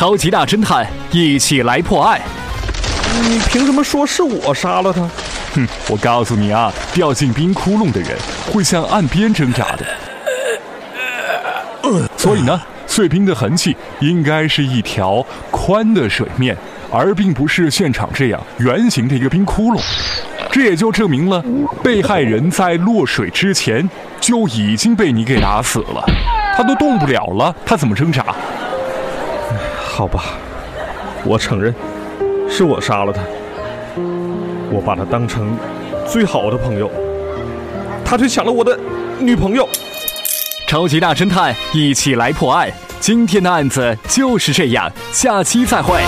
超级大侦探，一起来破案。你凭什么说是我杀了他？哼，我告诉你啊，掉进冰窟窿的人会向岸边挣扎的。所以呢，碎冰的痕迹应该是一条宽的水面，而并不是现场这样圆形的一个冰窟窿。这也就证明了，被害人在落水之前就已经被你给打死了，他都动不了了，他怎么挣扎？好吧，我承认，是我杀了他。我把他当成最好的朋友，他却抢了我的女朋友。超级大侦探，一起来破案。今天的案子就是这样，下期再会。